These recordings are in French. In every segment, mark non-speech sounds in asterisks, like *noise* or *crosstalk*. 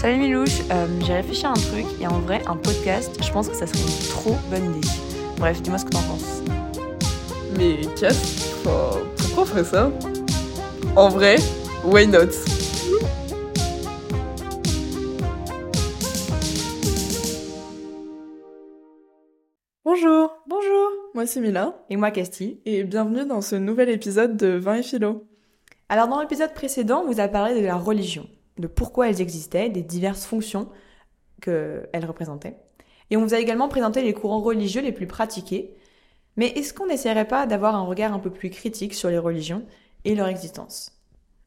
Salut Milouche, euh, j'ai réfléchi à un truc et en vrai, un podcast, je pense que ça serait une trop bonne idée. Bref, dis-moi ce que t'en penses. Mais Cass, pourquoi on ferait ça? En vrai, why not? Bonjour, Bonjour moi c'est Mila, Et moi, Casti. et bienvenue dans ce nouvel épisode de Vin et Philo. Alors, dans l'épisode précédent, on vous a parlé de la religion, de pourquoi elles existaient, des diverses fonctions qu'elles représentaient. Et on vous a également présenté les courants religieux les plus pratiqués. Mais est-ce qu'on n'essaierait pas d'avoir un regard un peu plus critique sur les religions et leur existence?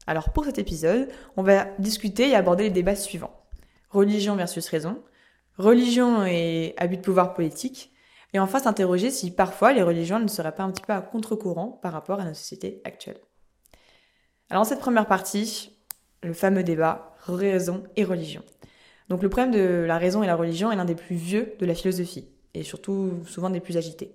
Alors, pour cet épisode, on va discuter et aborder les débats suivants. Religion versus raison, religion et abus de pouvoir politique, et enfin s'interroger si parfois les religions ne seraient pas un petit peu à contre-courant par rapport à notre société actuelle. Alors, cette première partie, le fameux débat raison et religion. Donc, le problème de la raison et la religion est l'un des plus vieux de la philosophie, et surtout souvent des plus agités.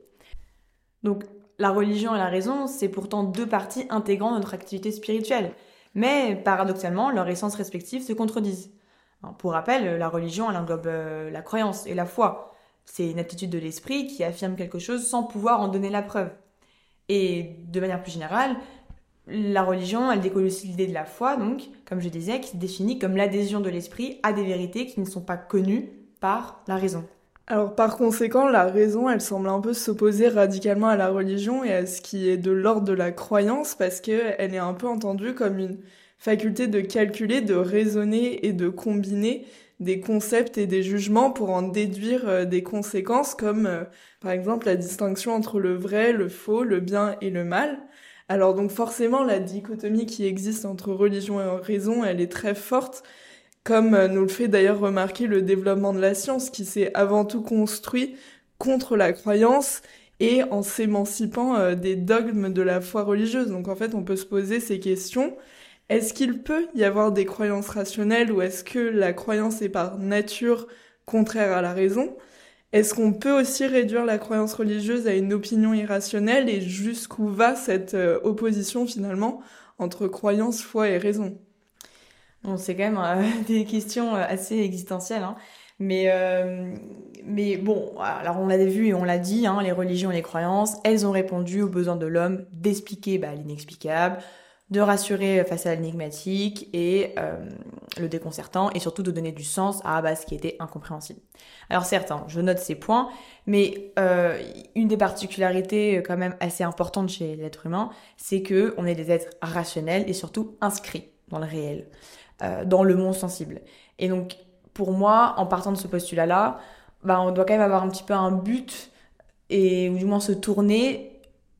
Donc, la religion et la raison, c'est pourtant deux parties intégrant notre activité spirituelle. Mais paradoxalement, leurs essences respectives se contredisent. Pour rappel, la religion, elle englobe euh, la croyance et la foi. C'est une attitude de l'esprit qui affirme quelque chose sans pouvoir en donner la preuve. Et de manière plus générale, la religion, elle découle aussi l'idée de la foi, donc, comme je disais, qui se définit comme l'adhésion de l'esprit à des vérités qui ne sont pas connues par la raison. Alors par conséquent, la raison, elle semble un peu s'opposer radicalement à la religion et à ce qui est de l'ordre de la croyance parce qu'elle est un peu entendue comme une faculté de calculer, de raisonner et de combiner des concepts et des jugements pour en déduire euh, des conséquences comme euh, par exemple la distinction entre le vrai, le faux, le bien et le mal. Alors donc forcément la dichotomie qui existe entre religion et raison, elle est très forte comme euh, nous le fait d'ailleurs remarquer le développement de la science qui s'est avant tout construit contre la croyance et en s'émancipant euh, des dogmes de la foi religieuse. Donc en fait, on peut se poser ces questions. Est-ce qu'il peut y avoir des croyances rationnelles ou est-ce que la croyance est par nature contraire à la raison? Est-ce qu'on peut aussi réduire la croyance religieuse à une opinion irrationnelle et jusqu'où va cette euh, opposition finalement entre croyance, foi et raison? Bon, c'est quand même euh, *laughs* des questions euh, assez existentielles, hein. Mais, bon, alors on l'a vu et on l'a dit, hein, les religions et les croyances, elles ont répondu aux besoins de l'homme d'expliquer bah, l'inexplicable, de rassurer face à l'énigmatique et euh, le déconcertant, et surtout de donner du sens à bah, ce qui était incompréhensible. Alors certes, hein, je note ces points, mais euh, une des particularités euh, quand même assez importantes chez l'être humain, c'est que on est des êtres rationnels et surtout inscrits dans le réel, dans le monde sensible. Et donc pour moi, en partant de ce postulat-là, bah, on doit quand même avoir un petit peu un but et ou du moins se tourner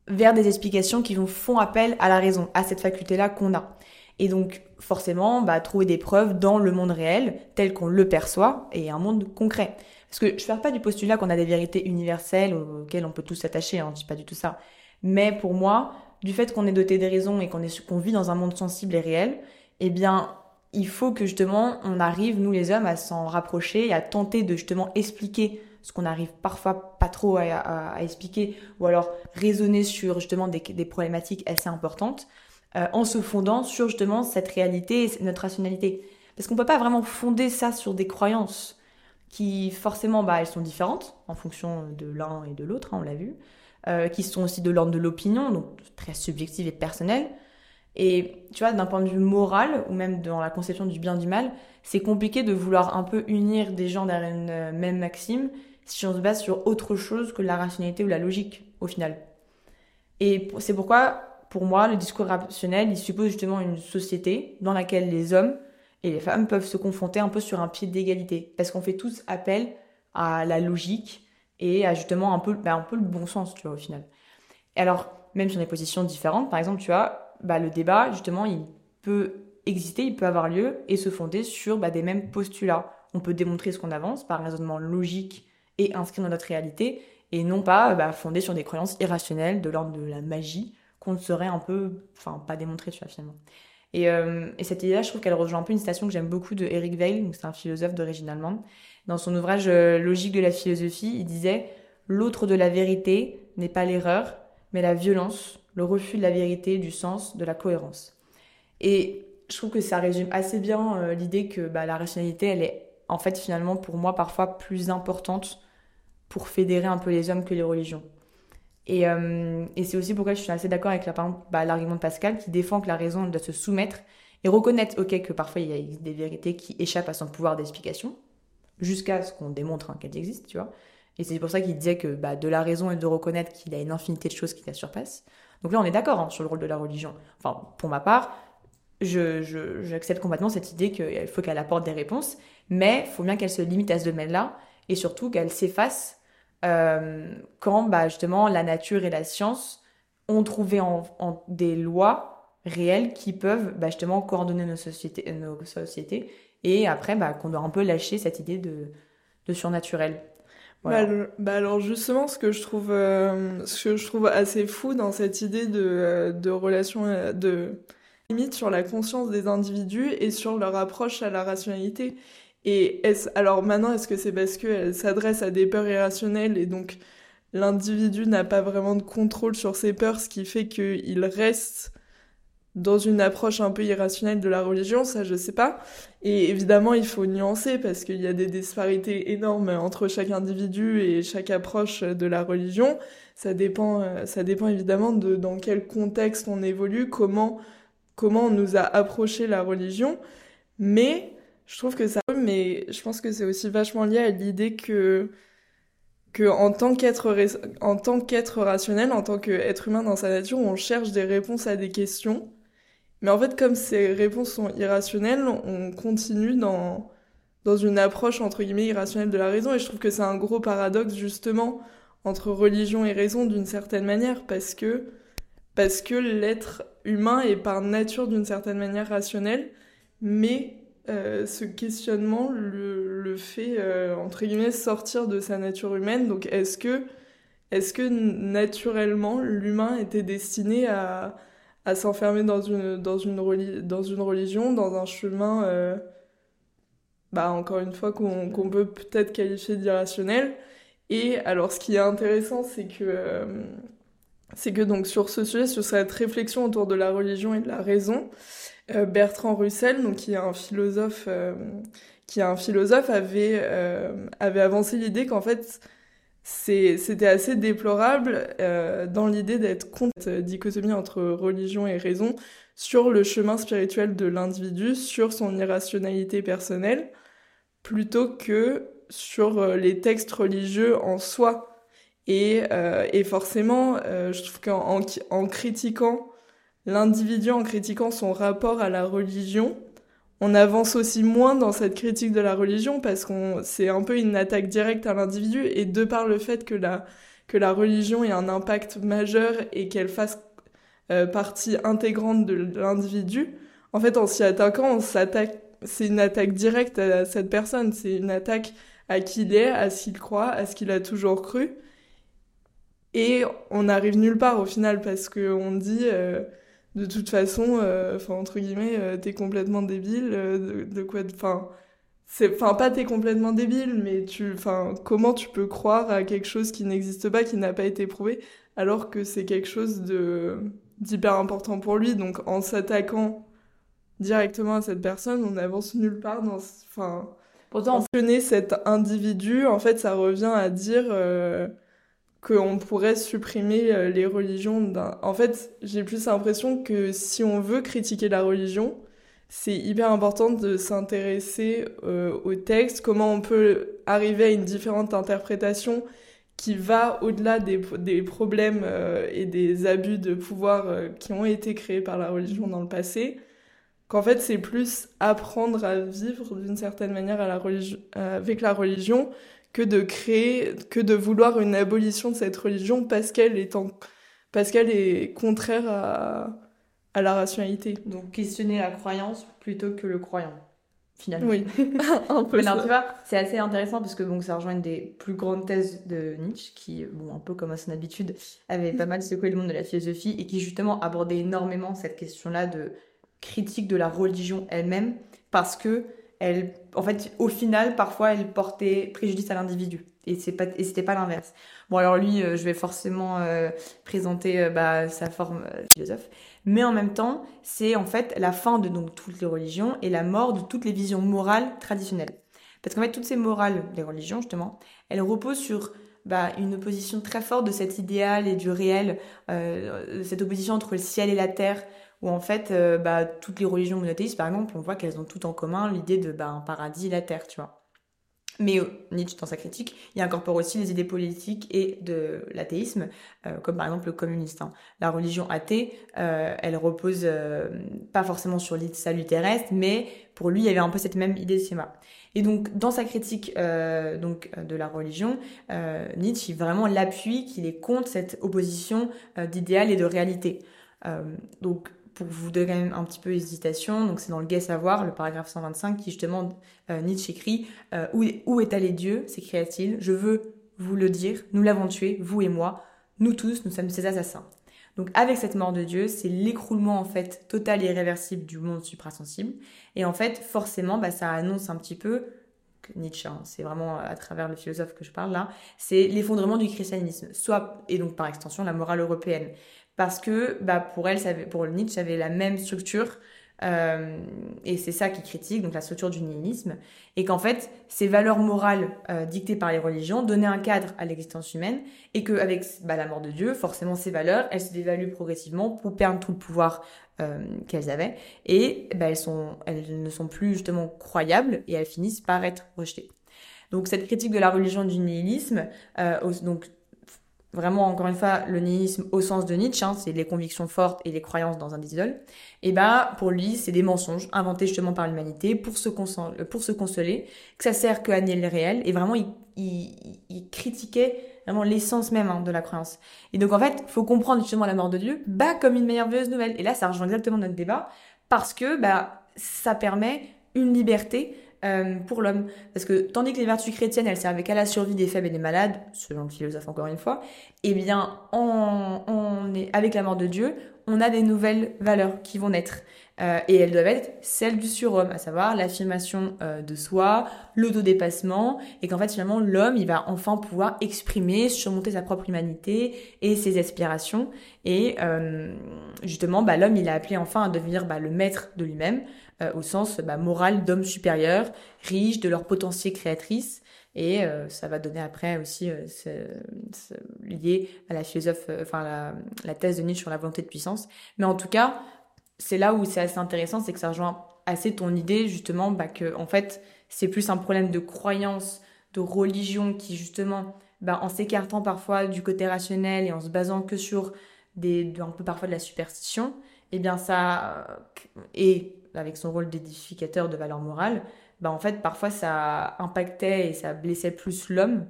vers des explications qui vont font appel à la raison, à cette faculté-là qu'on a. Et donc forcément, bah, trouver des preuves dans le monde réel tel qu'on le perçoit et un monde concret. Parce que je ne parle pas du postulat qu'on a des vérités universelles auxquelles on peut tous s'attacher, hein, je dis pas du tout ça. Mais pour moi, du fait qu'on est doté des raisons et qu'on qu'on vit dans un monde sensible et réel, eh bien il faut que justement on arrive, nous les hommes, à s'en rapprocher et à tenter de justement expliquer ce qu'on arrive parfois pas trop à, expliquer, ou alors raisonner sur justement des, problématiques assez importantes, euh, en se fondant sur justement cette réalité et notre rationalité. Parce qu'on peut pas vraiment fonder ça sur des croyances qui forcément bah, elles sont différentes en fonction de l'un et de l'autre, hein, on l'a vu, euh, qui sont aussi de l'ordre de l'opinion, donc très subjectives et personnelles. Et tu vois, d'un point de vue moral, ou même dans la conception du bien du mal, c'est compliqué de vouloir un peu unir des gens derrière une euh, même maxime si on se base sur autre chose que la rationalité ou la logique, au final. Et c'est pourquoi, pour moi, le discours rationnel, il suppose justement une société dans laquelle les hommes et les femmes peuvent se confronter un peu sur un pied d'égalité. Parce qu'on fait tous appel à la logique et à justement un peu, bah, un peu le bon sens, tu vois, au final. Et alors, même sur des positions différentes, par exemple, tu vois, bah, le débat, justement, il peut exister, il peut avoir lieu et se fonder sur bah, des mêmes postulats. On peut démontrer ce qu'on avance par raisonnement logique et inscrit dans notre réalité, et non pas bah, fondé sur des croyances irrationnelles de l'ordre de la magie qu'on ne saurait un peu, enfin, pas démontrer, tu vois, finalement. Et, euh, et cette idée-là, je trouve qu'elle rejoint un peu une citation que j'aime beaucoup de Eric Weil, donc c'est un philosophe d'origine allemande. Dans son ouvrage euh, Logique de la philosophie, il disait L'autre de la vérité n'est pas l'erreur, mais la violence, le refus de la vérité, du sens, de la cohérence. Et je trouve que ça résume assez bien euh, l'idée que bah, la rationalité, elle est en fait finalement pour moi parfois plus importante pour fédérer un peu les hommes que les religions. Et, euh, et c'est aussi pourquoi je suis assez d'accord avec bah, l'argument de Pascal qui défend que la raison doit se soumettre et reconnaître, ok, que parfois il y a des vérités qui échappent à son pouvoir d'explication, jusqu'à ce qu'on démontre hein, qu'elles existent, tu vois. Et c'est pour ça qu'il disait que bah, de la raison et de reconnaître qu'il a une infinité de choses qui la surpassent. Donc là, on est d'accord hein, sur le rôle de la religion. Enfin, pour ma part, j'accepte complètement cette idée qu'il faut qu'elle apporte des réponses, mais il faut bien qu'elle se limite à ce domaine-là, et surtout qu'elle s'efface euh, quand bah, justement la nature et la science ont trouvé en, des lois réelles qui peuvent bah, justement coordonner nos sociétés, nos sociétés et après bah, qu'on doit un peu lâcher cette idée de, de surnaturel. Bah, bah, alors justement, ce que je trouve, euh, ce que je trouve assez fou dans cette idée de, euh, de relation, de limite sur la conscience des individus et sur leur approche à la rationalité. Et alors maintenant, est-ce que c'est parce qu'elle s'adresse à des peurs irrationnelles et donc l'individu n'a pas vraiment de contrôle sur ses peurs, ce qui fait qu'il reste dans une approche un peu irrationnelle de la religion, ça je sais pas. Et évidemment, il faut nuancer parce qu'il y a des disparités énormes entre chaque individu et chaque approche de la religion. Ça dépend, euh, ça dépend évidemment de dans quel contexte on évolue, comment comment on nous a approché la religion. Mais je trouve que ça, mais je pense que c'est aussi vachement lié à l'idée que que en tant qu'être en tant qu'être rationnel, en tant qu'être humain dans sa nature, on cherche des réponses à des questions. Mais en fait, comme ces réponses sont irrationnelles, on continue dans dans une approche entre guillemets irrationnelle de la raison. Et je trouve que c'est un gros paradoxe justement entre religion et raison d'une certaine manière, parce que parce que l'être humain est par nature d'une certaine manière rationnel, mais euh, ce questionnement le, fait, euh, entre guillemets, sortir de sa nature humaine. Donc est-ce que, est que naturellement l'humain était destiné à, à s'enfermer dans une, dans, une dans une religion, dans un chemin, euh, bah, encore une fois, qu'on peut peut-être qualifier d'irrationnel? Et alors ce qui est intéressant, c'est que c'est que donc sur ce sujet, sur cette réflexion autour de la religion et de la raison, Bertrand Russell, donc qui est un philosophe, euh, qui est un philosophe, avait euh, avait avancé l'idée qu'en fait c'était assez déplorable dans l'idée d'être contre dichotomie entre religion et raison sur le chemin spirituel de l'individu, sur son irrationalité personnelle, plutôt que sur les textes religieux en soi. Et, euh, et forcément, euh, je trouve qu'en en, critiquant l'individu, en critiquant son rapport à la religion, on avance aussi moins dans cette critique de la religion parce qu'on c'est un peu une attaque directe à l'individu et de par le fait que la que la religion ait un impact majeur et qu'elle fasse euh, partie intégrante de l'individu, en fait en s'y attaquant, on s'attaque c'est une attaque directe à cette personne, c'est une attaque à qui il est, à ce qu'il croit, à ce qu'il a toujours cru. Et on n'arrive nulle part au final parce qu'on dit euh, de toute façon, euh, enfin entre guillemets, euh, t'es complètement débile, de, quoi, enfin c'est enfin pas t'es complètement débile mais tu enfin comment tu peux croire à quelque chose qui n'existe pas qui n'a pas été prouvé alors que c'est quelque chose de d'hyper important pour lui. Donc en s'attaquant directement à cette personne on n'avance nulle part dans enfin pourtant cet individu en fait ça revient à dire qu'on pourrait supprimer euh, les religions. En fait, j'ai plus l'impression que si on veut critiquer la religion, c'est hyper important de s'intéresser euh, au texte, comment on peut arriver à une différente interprétation qui va au-delà des, problèmes euh, et des abus de pouvoir qui ont été créés par la religion dans le passé, qu'en fait c'est plus apprendre à vivre d'une certaine manière avec la religion que de créer, que de vouloir une abolition de cette religion parce qu'elle est, en, parce qu'elle est contraire à, à la rationalité. Donc questionner la croyance plutôt que le croyant, finalement. Oui, *laughs* *laughs* un peu ça. tu vois, c'est assez intéressant parce que bon, ça rejoint une des plus grandes thèses de Nietzsche qui, bon, un peu comme à son habitude, avait pas mal secoué le monde de la philosophie et qui justement abordait énormément cette question-là de critique de la religion elle-même parce que elle, en fait, au final, parfois, elle portait préjudice à l'individu. Et c'est pas, c'était pas l'inverse. Bon, alors lui, euh, je vais forcément euh, présenter euh, bah, sa forme philosophe, mais en même temps, c'est en fait la fin de donc toutes les religions et la mort de toutes les visions morales traditionnelles. Parce qu'en fait, toutes ces morales des religions, justement, elles reposent sur bah, une opposition très forte de cet idéal et du réel, cette opposition entre le ciel et la terre, où en fait, bah, toutes les religions monothéistes, par exemple, on voit qu'elles ont tout en commun l'idée de bah, un paradis et la terre, tu vois. Mais euh, Nietzsche, dans sa critique, il incorpore aussi les idées politiques et de l'athéisme, euh, comme par exemple le communiste. Hein. La religion athée, euh, elle repose pas forcément sur l'idée de salut terrestre, mais pour lui, il y avait un peu cette même idée de schéma. Et donc, dans sa critique donc de la religion, Nietzsche vraiment l'appuie qu'il est contre cette opposition d'idéal et de réalité. donc, pour vous donner un petit peu hésitation, donc c'est dans le Gai Savoir, le paragraphe 125, qui justement, euh, Nietzsche écrit euh, où, est allé Dieu s'écria-t-il. Je veux vous le dire, nous l'avons tué, vous et moi, nous tous, nous sommes ses assassins. Donc avec cette mort de Dieu, c'est l'écroulement en fait total et irréversible du monde suprasensible. Et en fait, forcément, bah, ça annonce un petit peu Nietzsche, hein, c'est vraiment à travers le philosophe que je parle là, c'est l'effondrement du christianisme, soit et donc par extension la morale européenne parce que bah, pour elle, ça avait, pour Nietzsche, ça avait la même structure. Euh, et c'est ça qui critique, donc la structure du nihilisme, et qu'en fait, ces valeurs morales euh, dictées par les religions donnaient un cadre à l'existence humaine, et qu'avec bah, la mort de Dieu, forcément ces valeurs, elles se dévaluent progressivement pour perdre tout le pouvoir euh, qu'elles avaient, et bah, elles, sont, elles ne sont plus justement croyables, et elles finissent par être rejetées. Donc cette critique de la religion du nihilisme, euh, donc vraiment encore une fois le nihilisme au sens de Nietzsche, hein, c'est les convictions fortes et les croyances dans un idole, et bah pour lui c'est des mensonges inventés justement par l'humanité pour se, pour se consoler, que ça sert qu'à nier le réel, et vraiment il, il, critiquait vraiment l'essence même hein, de la croyance. Et donc en fait, faut comprendre justement la mort de Dieu bah comme une merveilleuse nouvelle. Et là ça rejoint exactement notre débat parce que bah ça permet une liberté euh, pour l'homme. Parce que tandis que les vertus chrétiennes, elles servaient qu'à la survie des faibles et des malades, selon le philosophe encore une fois, eh bien, on, est, avec la mort de Dieu, on a des nouvelles valeurs qui vont naître. Euh, et elles doivent être celles du surhomme, à savoir l'affirmation euh, de soi, l'autodépassement, et qu'en fait finalement l'homme il va enfin pouvoir exprimer, surmonter sa propre humanité et ses aspirations. Et justement, bah, l'homme il a appelé enfin à devenir bah, le maître de lui-même, euh, au sens bah, moral d'hommes supérieurs, riches de leur potentiel créatrice. Et euh, ça va donner après aussi euh, lié à la philosophe, enfin la, la, thèse de Nietzsche sur la volonté de puissance. Mais en tout cas, c'est là où c'est assez intéressant, c'est que ça rejoint assez ton idée justement bah, que en fait c'est plus un problème de croyance, de religion qui justement, bah, en s'écartant parfois du côté rationnel et en se basant que sur des, un peu parfois de la superstition, eh bien ça et avec son rôle d'édificateur de valeurs morales, bah en fait parfois ça impactait et ça blessait plus l'homme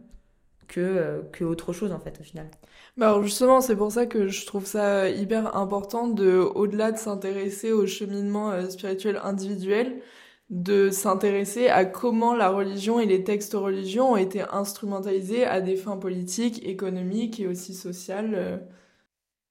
que, euh, que autre chose en fait au final. Bah alors justement, c'est pour ça que je trouve ça hyper important de, au-delà de s'intéresser au cheminement euh, spirituel individuel, de s'intéresser à comment la religion et les textes religieux ont été instrumentalisés à des fins politiques, économiques et aussi sociales.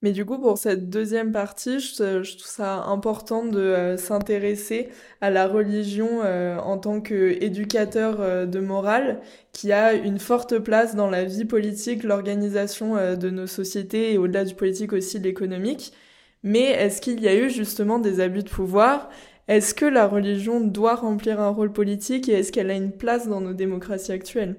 Mais du coup, pour cette deuxième partie, je, trouve ça important de euh, s'intéresser à la religion euh, en tant qu'éducateur euh, de morale, qui a une forte place dans la vie politique, l'organisation de nos sociétés et au-delà du politique aussi l'économique. Mais est-ce qu'il y a eu justement des abus de pouvoir? Est-ce que la religion doit remplir un rôle politique et est-ce qu'elle a une place dans nos démocraties actuelles?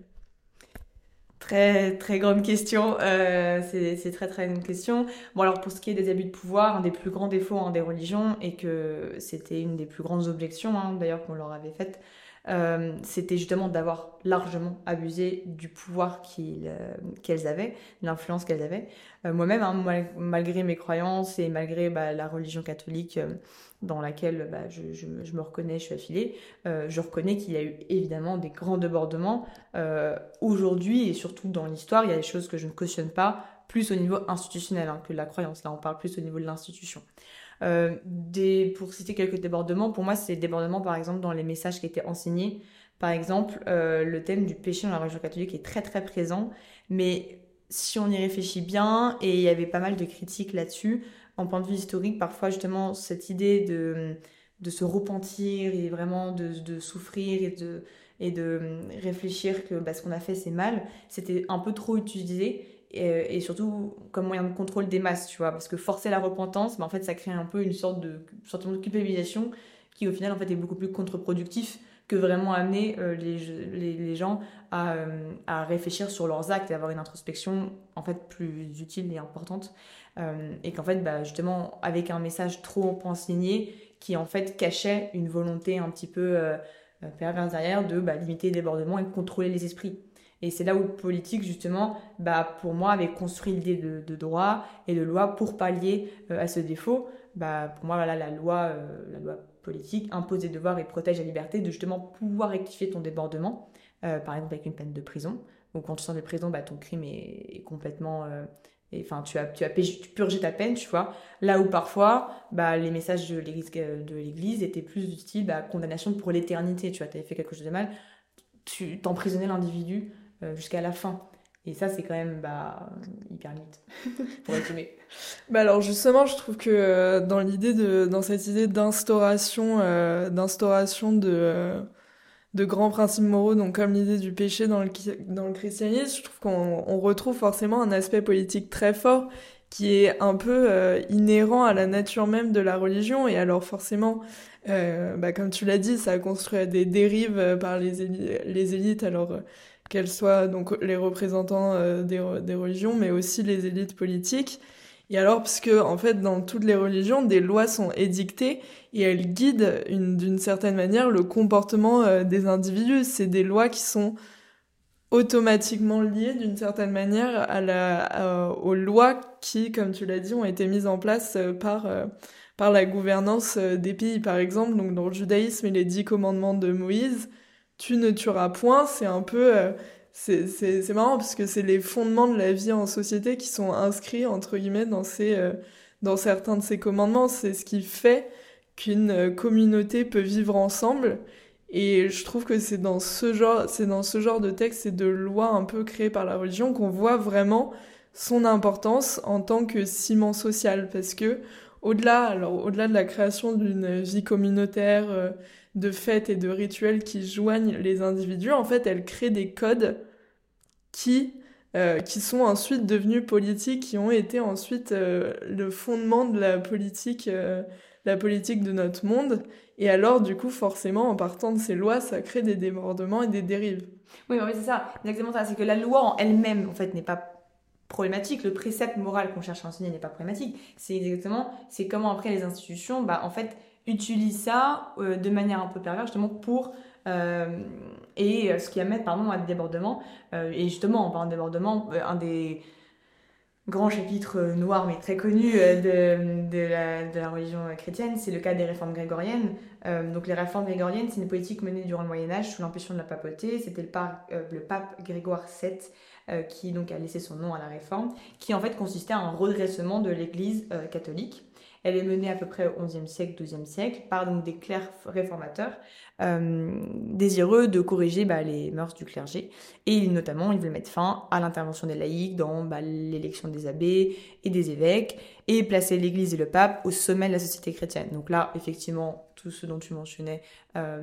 Très très grande question, euh, c'est très très grande question. Bon alors pour ce qui est des abus de pouvoir, un des plus grands défauts hein, des religions et que c'était une des plus grandes objections hein, d'ailleurs qu'on leur avait faites, euh, c'était justement d'avoir largement abusé du pouvoir euh, qu'elles avaient, l'influence qu'elles avaient. Moi-même, hein, malgré mes croyances et malgré bah, la religion catholique dans laquelle bah, je, me reconnais, je suis affiliée, euh, je reconnais qu'il y a eu évidemment des grands débordements. Euh, Aujourd'hui, et surtout dans l'histoire, il y a des choses que je ne cautionne pas, plus au niveau institutionnel hein, que la croyance. Là, on parle plus au niveau de l'institution. Euh, pour citer quelques débordements, pour moi, c'est des débordements, par exemple, dans les messages qui étaient enseignés. Par exemple, euh, le thème du péché dans la religion catholique est très très présent, mais si on y réfléchit bien, et il y avait pas mal de critiques là-dessus, en point de vue historique, parfois justement cette idée de se repentir et vraiment de, souffrir et de, réfléchir que bah, ce qu'on a fait c'est mal, c'était un peu trop utilisé et, et, surtout comme moyen de contrôle des masses, tu vois, parce que forcer la repentance, bah, en fait ça crée un peu une sorte de, sorte de culpabilisation qui au final en fait est beaucoup plus contre-productif que vraiment amener euh, les, gens à, euh, à, réfléchir sur leurs actes et avoir une introspection en fait plus utile et importante. Euh, et qu'en fait bah, justement avec un message trop enseigné qui en fait cachait une volonté un petit peu euh, perverse derrière de bah, limiter les débordements et contrôler les esprits et c'est là où politique, justement, bah, pour moi, avait construit l'idée de, de, droit et de loi pour pallier à ce défaut. Bah, pour moi, la loi, la loi politique impose des devoirs et protège la liberté de justement pouvoir rectifier ton débordement, euh, par exemple avec une peine de prison. Donc quand tu sors de prison, bah, ton crime est, complètement... Euh, enfin, tu as, tu as purgé ta peine, tu vois. Là où parfois, bah, les messages de l'église, étaient plus utiles, bah, condamnation pour l'éternité, tu vois. Tu avais fait quelque chose de mal, tu t'emprisonnais l'individu euh, jusqu'à la fin. Et ça, c'est quand même bah, hyper limite, *laughs* pour résumer. bah alors justement, je trouve que euh, dans l'idée de, dans cette idée d'instauration, euh, de, euh, de grands principes moraux, donc comme l'idée du péché dans le, dans le christianisme, je trouve qu'on on retrouve forcément un aspect politique très fort qui est un peu inhérent à la nature même de la religion. Et alors forcément, bah, comme tu l'as dit, ça a construit des dérives par les, les élites. Alors qu'elles soient donc les représentants euh, des, des, religions, mais aussi les élites politiques. Et alors, parce que en fait, dans toutes les religions, des lois sont édictées et elles guident d'une certaine manière le comportement euh, des individus. C'est des lois qui sont automatiquement liées d'une certaine manière à la, aux lois qui, comme tu l'as dit, ont été mises en place euh, par par la gouvernance des pays. Par exemple, donc dans le judaïsme et les dix commandements de Moïse, tu ne tueras point, c'est un peu... Euh, c'est marrant parce que c'est les fondements de la vie en société qui sont inscrits, entre guillemets, dans, ces, euh, dans certains de ces commandements. C'est ce qui fait qu'une euh, communauté peut vivre ensemble. Et je trouve que c'est dans ce genre, c'est dans ce genre de texte et de lois un peu créées par la religion qu'on voit vraiment son importance en tant que ciment social. Parce que au-delà, au-delà de la création d'une vie communautaire, de fêtes et de rituels qui joignent les individus, en fait, elle crée des codes qui, euh, qui sont ensuite devenus politiques, qui ont été ensuite euh, le fondement de la politique, euh, la politique de notre monde. Et alors, du coup, forcément, en partant de ces lois, ça crée des débordements et des dérives. Oui, oui c'est ça, exactement ça. C'est que la loi en elle-même, en fait, n'est pas problématique. Le précepte moral qu'on cherche à enseigner n'est pas problématique. C'est exactement, c'est comment après les institutions, bah, en fait, utilise ça euh, de manière un peu perverse justement pour euh, et euh, ce qui amène pardon à des débordements et justement en parlant de débordements un des grands chapitres noirs mais très connus de, de, la, de la religion chrétienne c'est le cas des réformes grégoriennes donc les réformes grégoriennes c'est une politique menée durant le Moyen Âge sous l'impulsion de la papauté c'était le, le pape Grégoire VII qui donc a laissé son nom à la réforme qui en fait consistait à un redressement de l'église catholique elle est menée à peu près au XIe siècle, XIIe siècle par donc des clercs réformateurs euh, désireux de corriger bah, les mœurs du clergé. Et notamment, ils veulent mettre fin à l'intervention des laïcs dans bah, l'élection des abbés et des évêques et placer l'Église et le pape au sommet de la société chrétienne. Donc là, effectivement, tout ce dont tu mentionnais euh,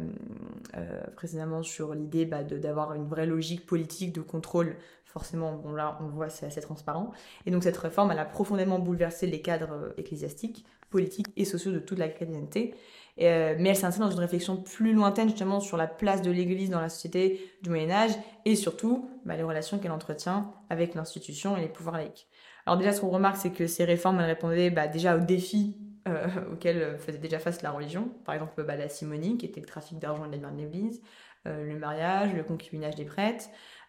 euh, précédemment sur l'idée bah, d'avoir une vraie logique politique de contrôle forcément, bon là, on voit, c'est assez transparent. Et donc cette réforme, elle a profondément bouleversé les cadres euh, ecclésiastiques, politiques et sociaux de toute la chrétienté. Mais elle s'inscrit dans une réflexion plus lointaine justement sur la place de l'Église dans la société du Moyen Âge et surtout bah, les relations qu'elle entretient avec l'institution et les pouvoirs laïcs. Alors déjà, ce qu'on remarque, c'est que ces réformes, elles répondaient bah, déjà aux défis euh, *laughs* auxquels faisait déjà face la religion. Par exemple, la simonie, qui était le trafic d'argent de l'Église, le mariage, le concubinage des prêtres.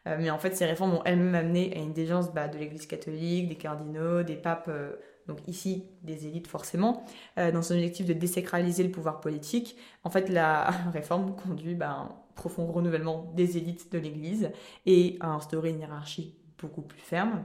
Euh, mais en fait, ces réformes ont elles-mêmes amené à une déviance bah, de l'Église catholique, des cardinaux, des papes, euh, donc ici des élites forcément, euh, dans son objectif de désacraliser le pouvoir politique. En fait, la *laughs* réforme conduit bah, à un profond renouvellement des élites de l'Église et à instaurer une hiérarchie beaucoup plus ferme.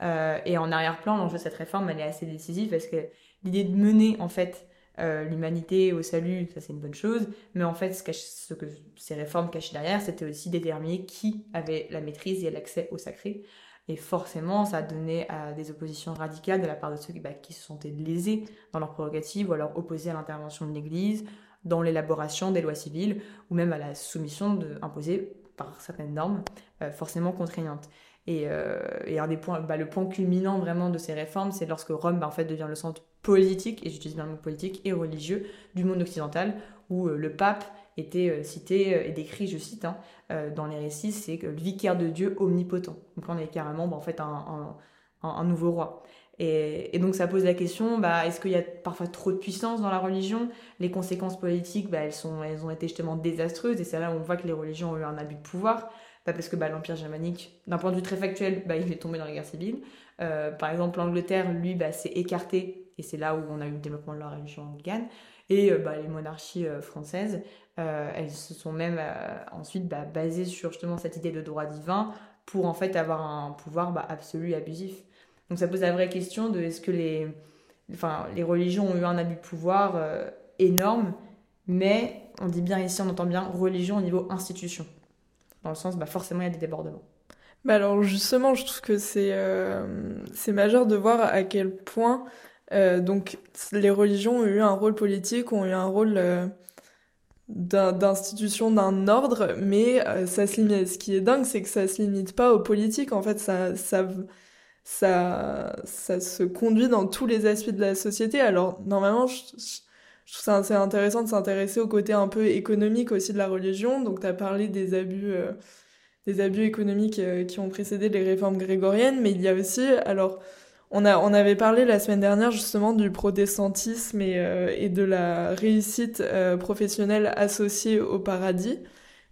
et en arrière-plan, l'enjeu de cette réforme, elle est assez décisive parce que l'idée de mener en fait euh, l'humanité au salut, ça c'est une bonne chose, mais en fait ce, que ces réformes cachaient derrière, c'était aussi déterminer qui avait la maîtrise et l'accès au sacré. Et forcément, ça a donné à des oppositions radicales de la part de ceux bah, qui se sentaient lésés dans leurs prérogatives ou alors opposés à l'intervention de l'Église, dans l'élaboration des lois civiles ou même à la soumission imposée par certaines normes forcément contraignantes. Et, un des points, bah, le point culminant vraiment de ces réformes, c'est lorsque Rome bah, en fait, devient le centre politique, et j'utilise bien le mot politique, et religieux du monde occidental, où le pape était euh, cité euh, et décrit, je cite, hein, euh, dans les récits, c'est le vicaire de Dieu omnipotent. Donc on est carrément bah, en fait un, un, nouveau roi. Et, donc ça pose la question, bah, est-ce qu'il y a parfois trop de puissance dans la religion? Les conséquences politiques, bah, elles, sont, elles ont été justement désastreuses, et c'est là où on voit que les religions ont eu un abus de pouvoir, bah, parce que bah, l'Empire germanique, d'un point de vue très factuel, bah, il est tombé dans la guerre civile. par exemple, l'Angleterre, lui, s'est écarté, et c'est là où on a eu le développement de la religion anglicane, et bah, les monarchies françaises, euh, elles se sont même euh, ensuite bah, basées sur justement cette idée de droit divin pour en fait avoir un pouvoir bah, absolu et abusif. Donc ça pose la vraie question de est-ce que les, enfin, les religions ont eu un abus de pouvoir euh, énorme, mais on dit bien ici, on entend bien religion au niveau institution. Dans le sens, bah, forcément, il y a des débordements. Bah alors justement, je trouve que c'est c'est majeur de voir à quel point donc les religions ont eu un rôle politique, ont eu un rôle d'institution d'un ordre, mais euh, ça se limite. Ce qui est dingue, c'est que ça se limite pas aux politiques. En fait, ça, ça, ça, ça se conduit dans tous les aspects de la société. Alors, normalement, je, trouve ça assez intéressant de s'intéresser au côté un peu économique aussi de la religion. Donc, tu as parlé des abus, euh, des abus économiques euh, qui ont précédé les réformes grégoriennes, mais il y a aussi, alors, on, a, on avait parlé la semaine dernière justement du protestantisme et, euh, et de la réussite euh, professionnelle associée au paradis.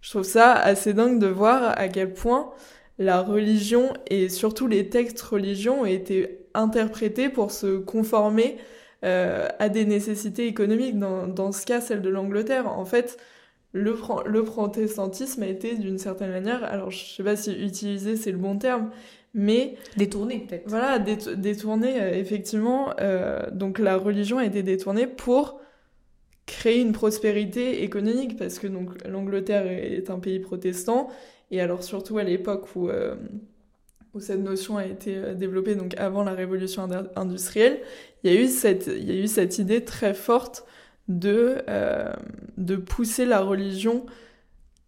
Je trouve ça assez dingue de voir à quel point la religion et surtout les textes religieux ont été interprétés pour se conformer euh, à des nécessités économiques, dans, dans ce cas celle de l'Angleterre. En fait, le, le protestantisme a été d'une certaine manière, alors je sais pas si utiliser c'est le bon terme, mais détourné peut-être. Voilà, euh, effectivement. Euh, donc la religion a été détournée pour créer une prospérité économique parce que donc l'Angleterre est un pays protestant et alors surtout à l'époque où euh, où cette notion a été développée donc avant la révolution industrielle, il y a eu cette il y a eu cette idée très forte de de pousser la religion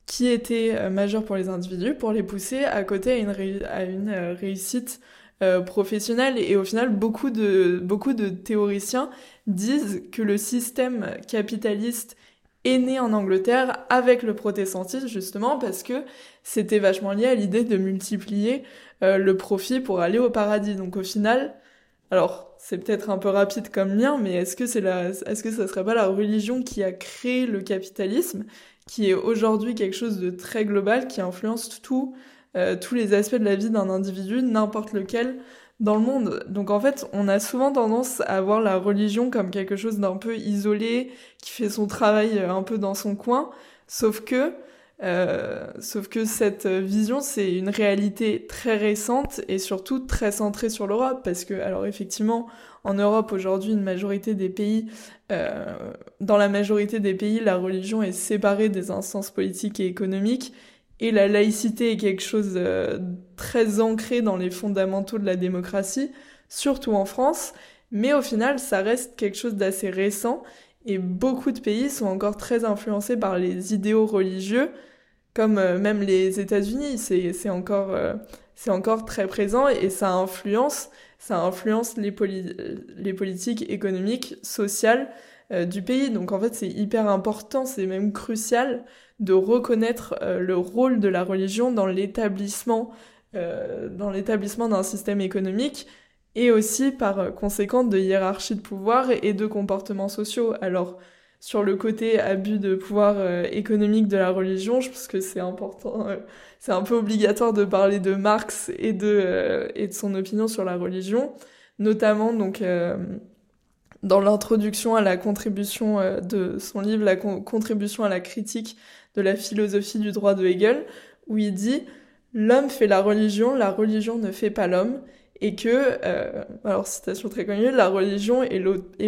qui était euh, majeur pour les individus pour les pousser à côté à une, euh, réussite euh, professionnelle. Et au final, beaucoup de, beaucoup de théoriciens disent que le système capitaliste est né en Angleterre avec le protestantisme, justement, parce que c'était vachement lié à l'idée de multiplier le profit pour aller au paradis. Donc au final, alors c'est peut-être un peu rapide comme lien, mais est-ce que c'est est-ce que ça serait pas la religion qui a créé le capitalisme? Qui est aujourd'hui quelque chose de très global, qui influence tout, euh, tous les aspects de la vie d'un individu, n'importe lequel, dans le monde. Donc en fait, on a souvent tendance à voir la religion comme quelque chose d'un peu isolé, qui fait son travail euh, un peu dans son coin, sauf que euh, sauf que cette vision, c'est une réalité très récente et surtout très centrée sur l'Europe, parce que, alors effectivement, en Europe aujourd'hui, une majorité des pays, euh, dans la majorité des pays, la religion est séparée des instances politiques et économiques, et la laïcité est quelque chose euh, très ancré dans les fondamentaux de la démocratie, surtout en France, mais au final, ça reste quelque chose d'assez récent, et beaucoup de pays sont encore très influencés par les idéaux religieux, comme euh, même les États-Unis, c'est encore, euh, encore très présent et ça influence, ça influence les, les politiques économiques, sociales euh, du pays. Donc en fait, c'est hyper important, c'est même crucial de reconnaître le rôle de la religion dans l'établissement, dans l'établissement d'un système économique et aussi par conséquent de hiérarchie de pouvoir et de comportements sociaux. Alors sur le côté abus de pouvoir euh, économique de la religion, je pense que c'est important, euh, c'est un peu obligatoire de parler de Marx et de, euh, et de son opinion sur la religion, notamment donc dans l'introduction à la contribution de son livre La contribution à la critique de la philosophie du droit de Hegel, où il dit L'homme fait la religion, la religion ne fait pas l'homme, et que, alors citation très connue, la religion est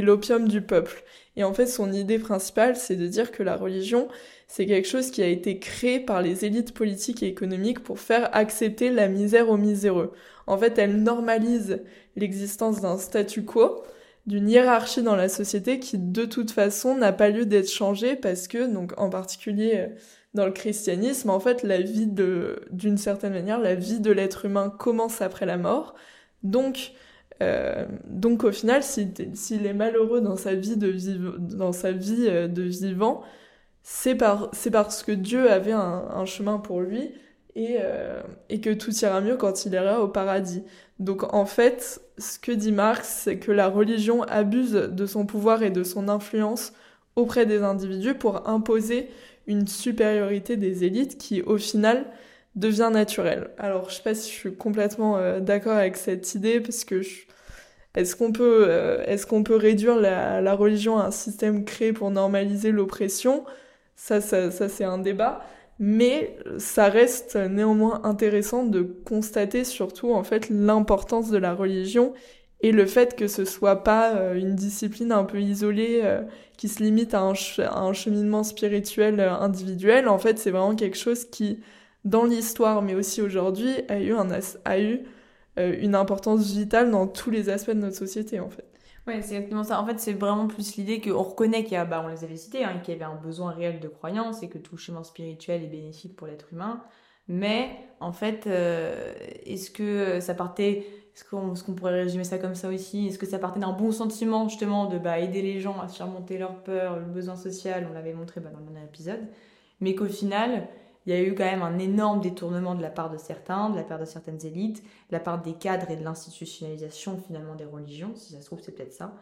l'opium du peuple. Et en fait, son idée principale, c'est de dire que la religion, c'est quelque chose qui a été créé par les élites politiques et économiques pour faire accepter la misère aux miséreux. En fait, elle normalise l'existence d'un statu quo, d'une hiérarchie dans la société qui de toute façon n'a pas lieu d'être changée parce que donc en particulier euh, dans le christianisme en fait la vie de d'une certaine manière la vie de l'être humain commence après la mort donc euh, donc au final s'il est malheureux dans sa vie de euh, vivant c'est par c'est parce que Dieu avait un, chemin pour lui et, euh, et que tout ira mieux quand il ira au paradis. Donc en fait, ce que dit Marx, c'est que la religion abuse de son pouvoir et de son influence auprès des individus pour imposer une supériorité des élites qui, au final, devient naturelle. Alors, je sais pas si je suis complètement d'accord avec cette idée, parce que est-ce qu'on peut, euh, est-ce qu'on peut réduire la, la, religion à un système créé pour normaliser l'oppression? Ça, ça, ça c'est un débat. Mais ça reste néanmoins intéressant de constater surtout en fait l'importance de la religion et le fait que ce soit pas euh, une discipline un peu isolée euh, qui se limite à un, un cheminement spirituel euh, individuel. En fait c'est vraiment quelque chose qui dans l'histoire mais aussi aujourd'hui a eu un a eu une importance vitale dans tous les aspects de notre société en fait Ouais, c'est exactement ça. En fait, c'est vraiment plus l'idée qu'on reconnaît qu'il y a, bah, on les avait cités, hein, qu'il y avait un besoin réel de croyance et que tout chemin spirituel est bénéfique pour l'être humain. Mais, en fait, euh, est-ce que ça partait, est-ce qu'on est pourrait résumer ça comme ça aussi? Est-ce que ça partait d'un bon sentiment, justement, de bah, aider les gens à surmonter leur peur, le besoin social? On l'avait montré bah, dans le dernier épisode. Mais qu'au final, il y a eu quand même un énorme détournement de la part de certains, de la part de certaines élites, de la part des cadres et de l'institutionnalisation finalement des religions, si ça se trouve c'est peut-être ça,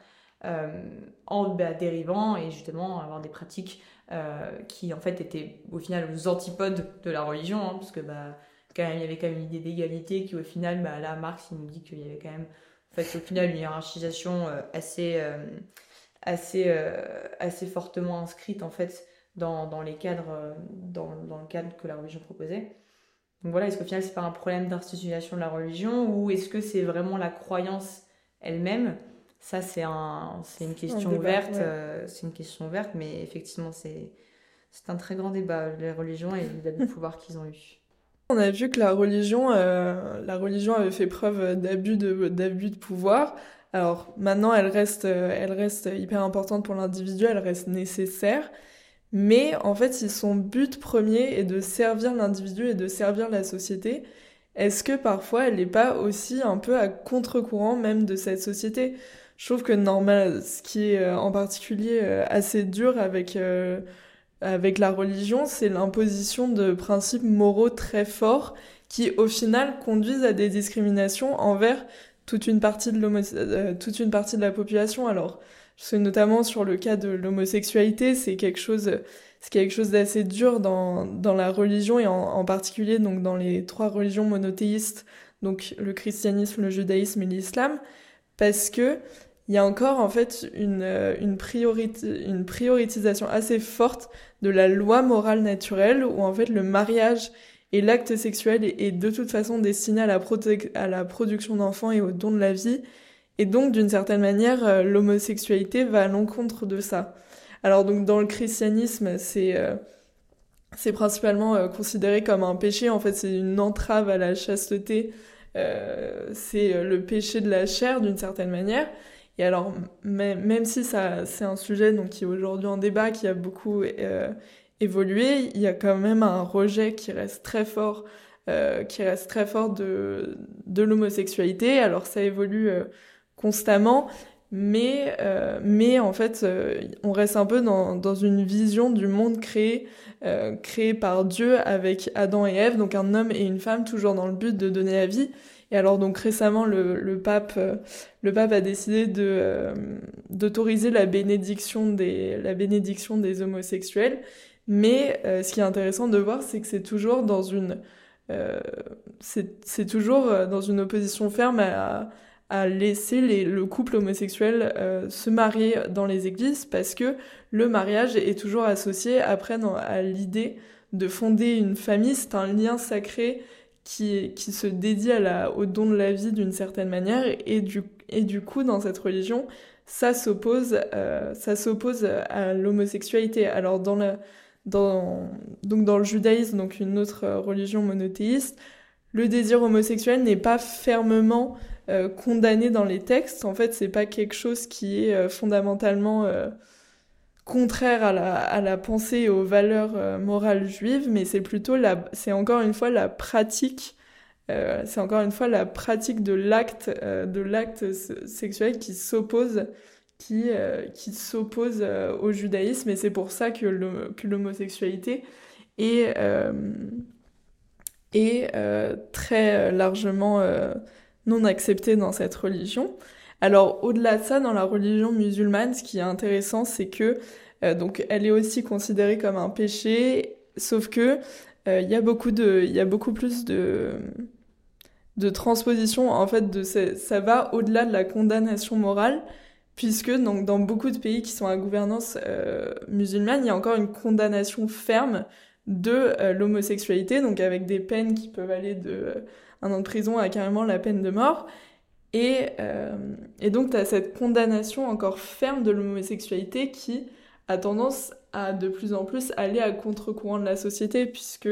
euh, en bah, dérivant et justement avoir des pratiques euh, qui en fait étaient au final aux antipodes de la religion, hein, parce que bah, quand même, il y avait quand même une idée d'égalité qui au final, bah, là Marx il nous dit qu'il y avait quand même en fait, au final une hiérarchisation euh, assez, assez, assez fortement inscrite en fait dans, dans les cadres, euh, dans, dans, le cadre que la religion proposait. Donc voilà, est-ce qu'au final c'est pas un problème d'institutionnalisation de la religion ou est-ce que c'est vraiment la croyance elle-même? Ça c'est un, c'est une question ouverte, euh, c'est une question ouverte, mais effectivement c'est, c'est un très grand débat les religions et de pouvoir qu'ils ont eu. On a vu que la religion, euh, la religion avait fait preuve d'abus de, d'abus de pouvoir. Alors maintenant, elle reste, elle reste hyper importante pour l'individu, elle reste nécessaire. Mais en fait, si son but premier est de servir l'individu et de servir la société, est-ce que parfois elle n'est pas aussi un peu à contre-courant même de cette société? Je trouve que normal, ce qui est euh, en particulier euh, assez dur avec, euh, avec la religion, c'est l'imposition de principes moraux très forts qui au final conduisent à des discriminations envers toute une partie de, toute une partie de la population. Alors, c'est notamment sur le cas de l'homosexualité, c'est quelque chose, c'est quelque chose d'assez dur dans, dans la religion et en, particulier donc dans les trois religions monothéistes, donc le christianisme, le judaïsme et l'islam, parce que il y a encore en fait une, une, priorité, une prioritisation assez forte de la loi morale naturelle où en fait le mariage et l'acte sexuel est, de toute façon destiné à la, à la production d'enfants et au don de la vie et donc, d'une certaine manière, euh, l'homosexualité va à l'encontre de ça. Alors donc dans le christianisme, c'est euh, principalement euh, considéré comme un péché. En fait, c'est une entrave à la chasteté. c'est le péché de la chair d'une certaine manière. Et alors même, même si ça c'est un sujet donc qui est aujourd'hui en débat, qui a beaucoup évolué, il y a quand même un rejet qui reste très fort, qui reste très fort de de l'homosexualité. Alors ça évolue constamment, mais, euh, mais en fait, euh, on reste un peu dans, dans une vision du monde créé, euh, créé par Dieu avec Adam et Ève, donc un homme et une femme, toujours dans le but de donner la vie. Et alors donc récemment, le, le pape, le pape a décidé de d'autoriser la bénédiction des la bénédiction des homosexuels. Mais ce qui est intéressant de voir, c'est que c'est toujours dans une c'est toujours dans une opposition ferme à laisser les, le couple homosexuel euh, se marier dans les églises parce que le mariage est toujours associé après à l'idée de fonder une famille. C'est un lien sacré qui, qui se dédie à la, au don de la vie d'une certaine manière et du, et du coup dans cette religion ça s'oppose euh, à l'homosexualité. Alors dans le dans donc dans le judaïsme donc une autre religion monothéiste le désir homosexuel n'est pas fermement condamné dans les textes. En fait, c'est pas quelque chose qui est fondamentalement contraire à la, à la pensée et aux valeurs morales juives, mais c'est plutôt la, c'est encore une fois la pratique euh, c'est encore une fois la pratique de l'acte euh, de l'acte sexuel qui s'oppose qui, euh, qui s'oppose au judaïsme et c'est pour ça que, l'homosexualité est, est très largement non acceptée dans cette religion. Alors au-delà de ça, dans la religion musulmane, ce qui est intéressant, c'est que donc elle est aussi considérée comme un péché, sauf que il y a beaucoup y a beaucoup plus de de transposition, en fait, de ça va au-delà de la condamnation morale, puisque donc, dans beaucoup de pays qui sont à gouvernance euh, musulmane, il y a encore une condamnation ferme de euh, l'homosexualité, donc avec des peines qui peuvent aller de euh, un an de prison à carrément la peine de mort. Et, et donc, tu as cette condamnation encore ferme de l'homosexualité qui a tendance à de plus en plus aller à contre-courant de la société, puisque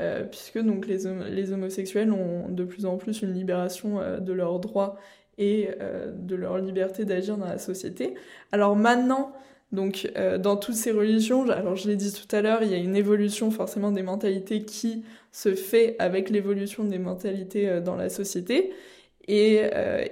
euh, puisque donc les, les, homosexuels ont de plus en plus une libération euh, de leurs droits et euh, de leur liberté d'agir dans la société. Alors maintenant, donc dans toutes ces religions, alors je l'ai dit tout à l'heure, il y a une évolution forcément des mentalités qui se fait avec l'évolution des mentalités dans la société. Et,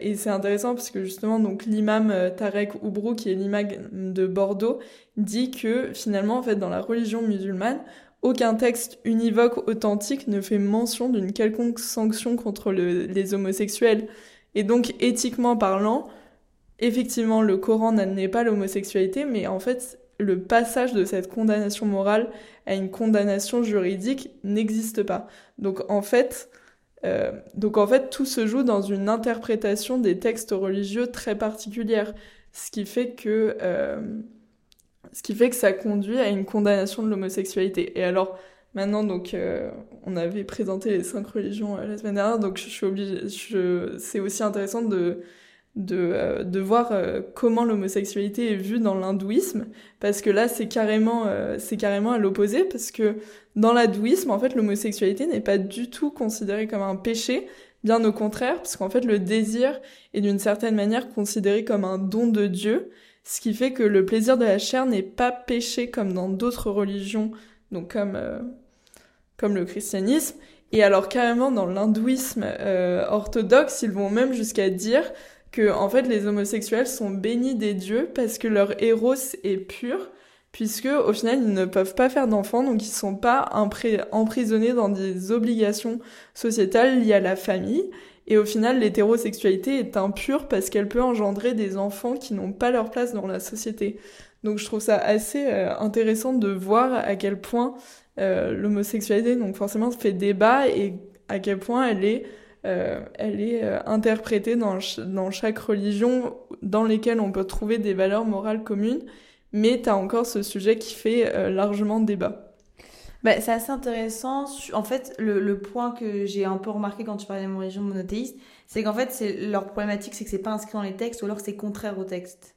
et c'est intéressant parce que justement, donc l'imam Tarek Oubrou, qui est l'imam de Bordeaux, dit que finalement, en fait, dans la religion musulmane, aucun texte univoque authentique ne fait mention d'une quelconque sanction contre les homosexuels. Et donc, éthiquement parlant, effectivement, le Coran n'admet pas l'homosexualité, mais en fait, le passage de cette condamnation morale à une condamnation juridique n'existe pas. Donc, en fait, euh, tout se joue dans une interprétation des textes religieux très particulière, ce qui fait que euh, ce ça conduit à une condamnation de l'homosexualité. Et alors, maintenant, euh, on avait présenté les cinq religions la semaine dernière, donc je suis c'est aussi intéressant de, de, euh, de voir comment l'homosexualité est vue dans l'hindouisme, parce que là, c'est carrément, c'est carrément à l'opposé, parce que dans l'hindouisme, en fait, l'homosexualité n'est pas du tout considérée comme un péché, bien au contraire, parce qu'en fait, le désir est d'une certaine manière considéré comme un don de Dieu, ce qui fait que le plaisir de la chair n'est pas péché comme dans d'autres religions, donc comme, euh, comme le christianisme. Et alors carrément dans l'hindouisme euh, orthodoxe, ils vont même jusqu'à dire que en fait les homosexuels sont bénis des dieux parce que leur héros est pur, puisque au final ils ne peuvent pas faire d'enfants, donc ils sont pas emprisonnés dans des obligations sociétales liées à la famille. Et au final, l'hétérosexualité est impure parce qu'elle peut engendrer des enfants qui n'ont pas leur place dans la société. Donc je trouve ça assez euh, intéressant de voir à quel point euh, l'homosexualité, donc forcément, fait débat et à quel point elle est, euh, elle est interprétée dans, dans chaque religion dans lesquelles on peut trouver des valeurs morales communes. Mais tu as encore ce sujet qui fait largement débat. Bah, c'est assez intéressant. En fait, le, le point que j'ai un peu remarqué quand tu parlais de religion monothéiste, c'est qu'en fait, c'est leur problématique, c'est que c'est pas inscrit dans les textes ou alors c'est contraire au texte.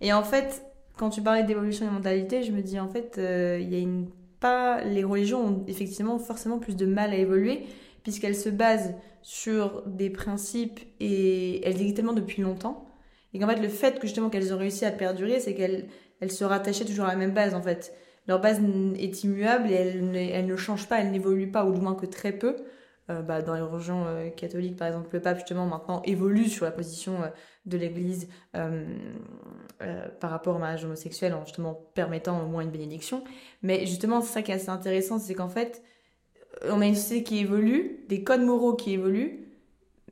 Et en fait, quand tu parlais d'évolution des mentalités, je me dis en fait, euh, il y a une pas les religions ont effectivement forcément plus de mal à évoluer puisqu'elles se basent sur des principes et elles existent tellement depuis longtemps et qu'en fait le fait que justement qu'elles ont réussi à perdurer, c'est qu'elles elles se rattachaient toujours à la même base en fait leur base est immuable et elle, elle ne change pas, elle n'évolue pas, ou du moins que très peu. Euh, bah, dans les religions euh, catholiques, par exemple, le pape, justement, maintenant évolue sur la position euh, de l'Église par rapport au mariage homosexuel, en justement permettant au moins une bénédiction. Mais justement, c'est ça qui est assez intéressant, c'est qu'en fait, on a une société qui évolue, des codes moraux qui évoluent,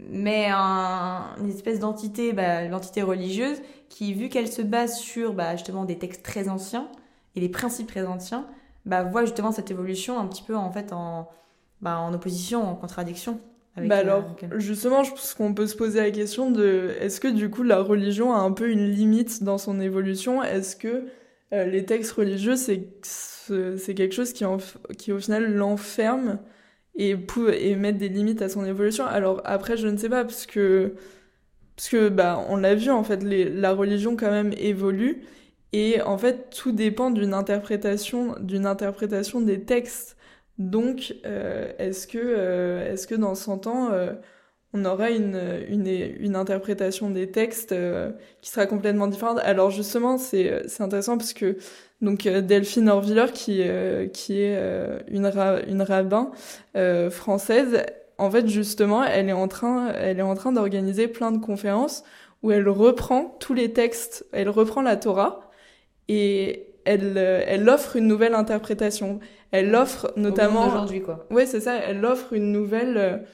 mais une espèce d'entité, bah, l'entité religieuse, qui, vu qu'elle se base sur bah, justement des textes très anciens, et les principes très anciens, bah, voient justement cette évolution un petit peu en fait en, bah, en opposition, en contradiction. Avec, bah alors, justement, je pense qu'on peut se poser la question de est-ce que du coup la religion a un peu une limite dans son évolution? Est-ce que euh, les textes religieux, c'est quelque chose qui, qui au final l'enferme et, et mettre des limites à son évolution Alors après, je ne sais pas, parce que, parce que bah, on l'a vu, en fait, la religion quand même évolue. Et en fait, tout dépend d'une interprétation, d'une interprétation des textes. Donc, euh, est-ce que, euh, est-ce que dans 100 ans, on aura une, une, une interprétation des textes qui sera complètement différente. Alors justement, c'est intéressant parce que donc Delphine Orviller, qui, qui est une, une rabbin française, en fait justement, elle est en train, elle est en train d'organiser plein de conférences où elle reprend tous les textes, elle reprend la Torah et elle, elle offre une nouvelle interprétation. Elle offre notamment. Aujourd'hui, quoi. Oui, c'est ça. Elle offre une nouvelle,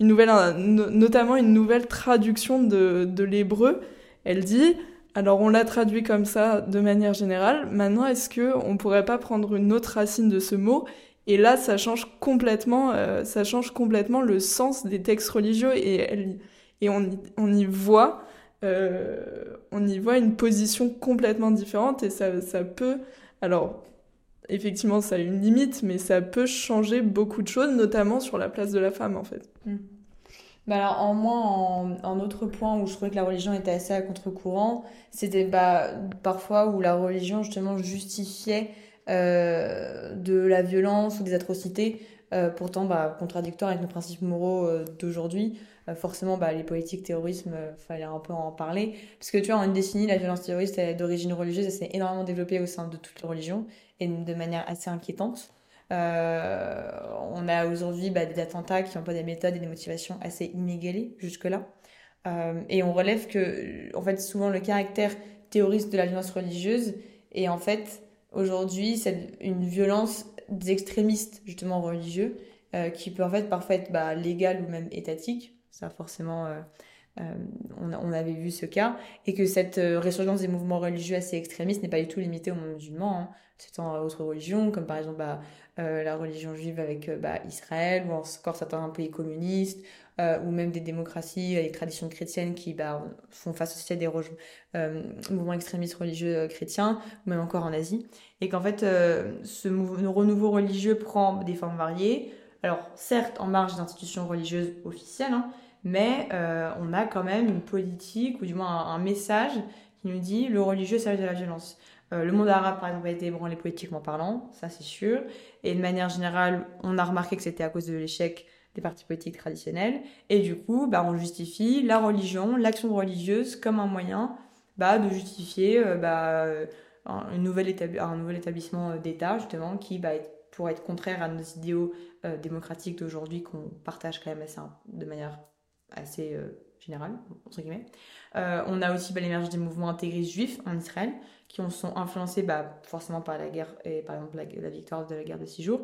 une nouvelle, notamment une nouvelle traduction de, l'hébreu. Elle dit, alors on l'a traduit comme ça de manière générale. Maintenant, est-ce que on pourrait pas prendre une autre racine de ce mot? Et là, ça change complètement, euh, ça change complètement le sens des textes religieux et on y voit euh, on y voit une position complètement différente et ça, ça peut, alors effectivement ça a une limite, mais ça peut changer beaucoup de choses, notamment sur la place de la femme en fait. Hmm. Bah alors, en moins, en, autre point où je trouvais que la religion était assez à contre-courant, c'était bah, parfois où la religion justement justifiait euh, de la violence ou des atrocités, euh, pourtant bah, contradictoire avec nos principes moraux d'aujourd'hui. Euh, forcément, bah, les politiques terrorisme, fallait un peu en parler. Parce que tu vois, en une décennie, la violence terroriste d'origine religieuse, elle s'est énormément développée au sein de toutes les religions et de manière assez inquiétante. Euh, on a aujourd'hui bah, des attentats qui emploient des méthodes et des motivations assez inégalées jusque-là. et on relève que, en fait, souvent le caractère terroriste de la violence religieuse est en fait aujourd'hui une violence des extrémistes justement religieux qui peut en fait parfois être bah, légale ou même étatique ça, forcément, euh, euh, on, avait vu ce cas. Et que cette euh, résurgence des mouvements religieux assez extrémistes n'est pas du tout limitée aux monde musulman. Hein. C'est en autres religions, comme par exemple bah, la religion juive avec bah, Israël, ou encore certains pays communistes, ou même des démocraties, les traditions chrétiennes qui bah, font face aussi à des mouvements extrémistes religieux chrétiens, ou même encore en Asie. Et qu'en fait, ce renouveau religieux prend des formes variées. Alors, certes, en marge d'institutions religieuses officielles, hein, mais euh, on a quand même une politique, ou du moins un, message qui nous dit le religieux c'est de la violence. Euh, le monde arabe, par exemple, a été ébranlé politiquement parlant, ça c'est sûr. Et de manière générale, on a remarqué que c'était à cause de l'échec des partis politiques traditionnels. Et du coup, bah, on justifie la religion, l'action religieuse comme un moyen bah, de justifier euh, bah, un, nouvel un nouvel établissement d'État, justement, qui bah, pourrait être contraire à nos idéaux démocratiques d'aujourd'hui qu'on partage quand même assez, de manière assez euh, générale, entre guillemets. Euh, on a aussi bah, l'émergence des mouvements intégristes juifs en Israël, qui ont, sont influencés bah, forcément par la guerre, et par exemple la, victoire de la guerre de six jours.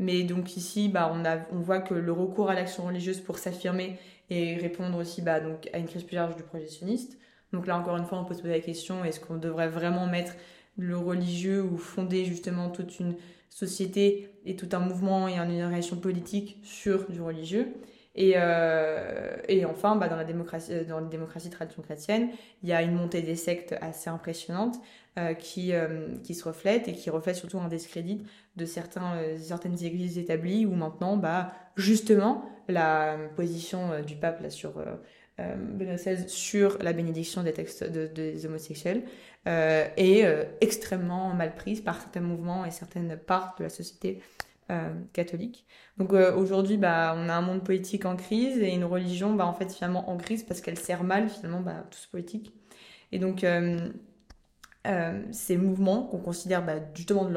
Mais donc ici, bah, on, a, on voit que le recours à l'action religieuse pour s'affirmer et répondre aussi bah, donc, à une crise plus large du projectionniste. Donc là, encore une fois, on peut se poser la question, est-ce qu'on devrait vraiment mettre le religieux ou fonder justement toute une société et tout un mouvement et une organisation politique sur du religieux? Et, euh, et enfin, bah, dans, la démocratie, euh, dans la démocratie tradition chrétienne, il y a une montée des sectes assez impressionnante euh, qui, euh, qui se reflète et qui reflète surtout un discrédit de certains, euh, certaines églises établies où maintenant, bah, justement, la position du pape là, sur Benoît XVI sur la bénédiction des textes de, des homosexuels est extrêmement mal prise par certains mouvements et certaines parts de la société catholique. Donc aujourd'hui, bah, on a un monde politique en crise et une religion, bah, en fait, finalement en crise parce qu'elle sert mal, finalement, bah, tout ce politique. Et donc, ces mouvements qu'on considère bah, justement de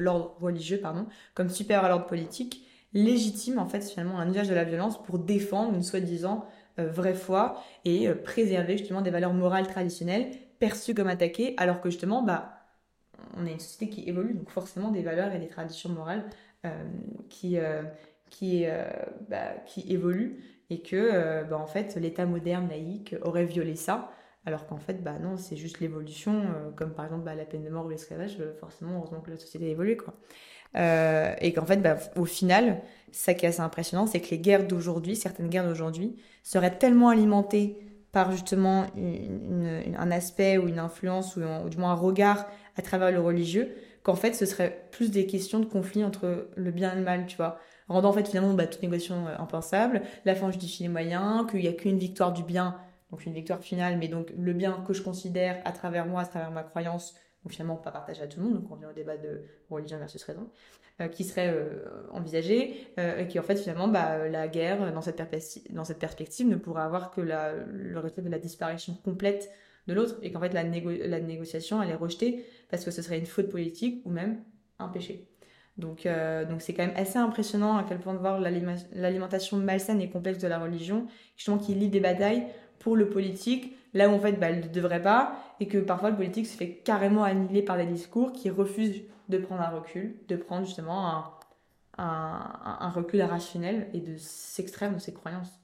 l'ordre religieux, pardon, comme supérieur à l'ordre politique, légitiment en fait finalement un usage de la violence pour défendre une soi-disant vraie foi et préserver justement des valeurs morales traditionnelles perçues comme attaquées, alors que justement, bah, on est une société qui évolue, donc forcément des valeurs et des traditions morales euh, euh, euh, bah, qui évoluent et que en fait l'État moderne laïque aurait violé ça. Alors qu'en fait, bah non, c'est juste l'évolution, comme par exemple bah, la peine de mort ou l'esclavage, forcément, heureusement que la société a évolué, quoi. et qu'en fait, bah, au final, ça qui est assez impressionnant, c'est que les guerres d'aujourd'hui, certaines guerres d'aujourd'hui, seraient tellement alimentées par justement un aspect ou une influence ou, du moins un regard à travers le religieux, qu'en fait ce serait plus des questions de conflit entre le bien et le mal, tu vois. Rendant en fait finalement bah, toute négociation euh, impensable, la fin justifie les moyens, qu'il n'y a qu'une victoire du bien, donc une victoire finale, mais donc le bien que je considère à travers moi, à travers ma croyance, ou finalement pas partagé à tout le monde, donc on vient au débat de religion versus raison, euh, qui serait euh, envisagé, euh, et qui en fait finalement bah, la guerre dans cette, dans cette perspective ne pourrait avoir que la, le résultat de la disparition complète de l'autre, et qu'en fait la, la négociation elle est rejetée parce que ce serait une faute politique ou même un péché. Donc donc c'est quand même assez impressionnant à quel point de voir l'alimentation malsaine et complexe de la religion, justement qui lie des batailles pour le politique, là où en fait bah, elle ne devrait pas, et que parfois le politique se fait carrément annihiler par des discours qui refusent de prendre un recul, de prendre justement un, un, un recul rationnel et de s'extraire de ses croyances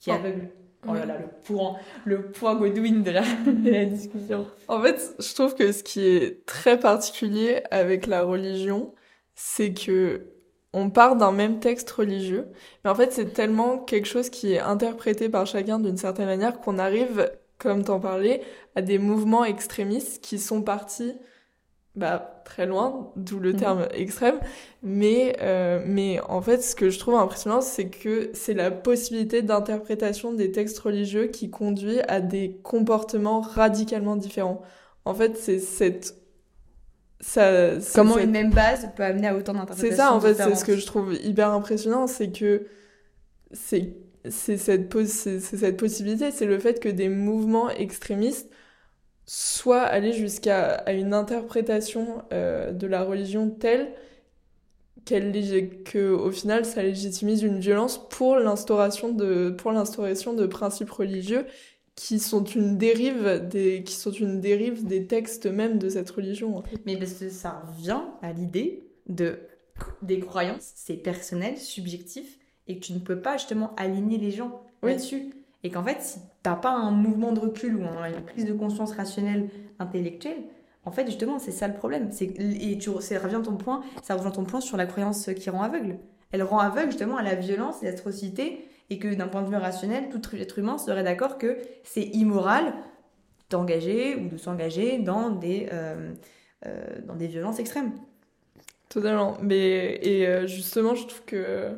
qui oh. aveuglent. Oh là là, le poids, le poids Godwin de la, *laughs* de la discussion. En fait, je trouve que ce qui est très particulier avec la religion, c'est que on part d'un même texte religieux, mais en fait c'est tellement quelque chose qui est interprété par chacun d'une certaine manière qu'on arrive, comme t'en parlais, à des mouvements extrémistes qui sont partis bah, très loin, d'où le mhm. terme extrême. Mais, euh, mais en fait, ce que je trouve impressionnant, c'est que c'est la possibilité d'interprétation des textes religieux qui conduit à des comportements radicalement différents. En fait, c'est cette ça, Comment une même base peut amener à autant d'interprétations C'est ça, en fait, c'est ce que je trouve hyper impressionnant, c'est que c'est cette, c'est cette possibilité, c'est le fait que des mouvements extrémistes soient allés jusqu'à à une interprétation euh, de la religion telle qu'elle que au final ça légitimise une violence pour l'instauration de pour l'instauration de principes religieux qui sont une dérive des qui sont une dérive des textes même de cette religion. Mais parce que ça revient à l'idée de des croyances, c'est personnel, subjectif, et que tu ne peux pas justement aligner les gens là-dessus. Et qu'en fait, si t'as pas un mouvement de recul ou une prise de conscience rationnelle, intellectuelle, en fait, justement, c'est ça le problème. C'est, et tu, ça revient ton point, ça rejoint ton point sur la croyance qui rend aveugle. Elle rend aveugle justement à la violence, l'atrocité, et que d'un point de vue rationnel, tout être humain serait d'accord que c'est immoral d'engager ou de s'engager dans des, euh, euh, dans des violences extrêmes. Totalement. Mais, et euh, justement, je trouve que,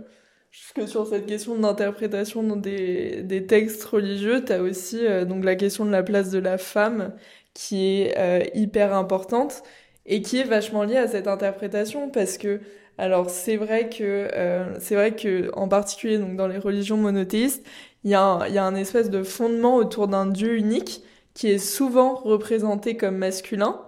que sur cette question d'interprétation dans des, des textes religieux, tu as aussi donc la question de la place de la femme qui est hyper importante et qui est vachement liée à cette interprétation parce que alors c'est vrai que euh, c'est vrai que en particulier donc dans les religions monothéistes, il y a un, y a un espèce de fondement autour d'un dieu unique qui est souvent représenté comme masculin,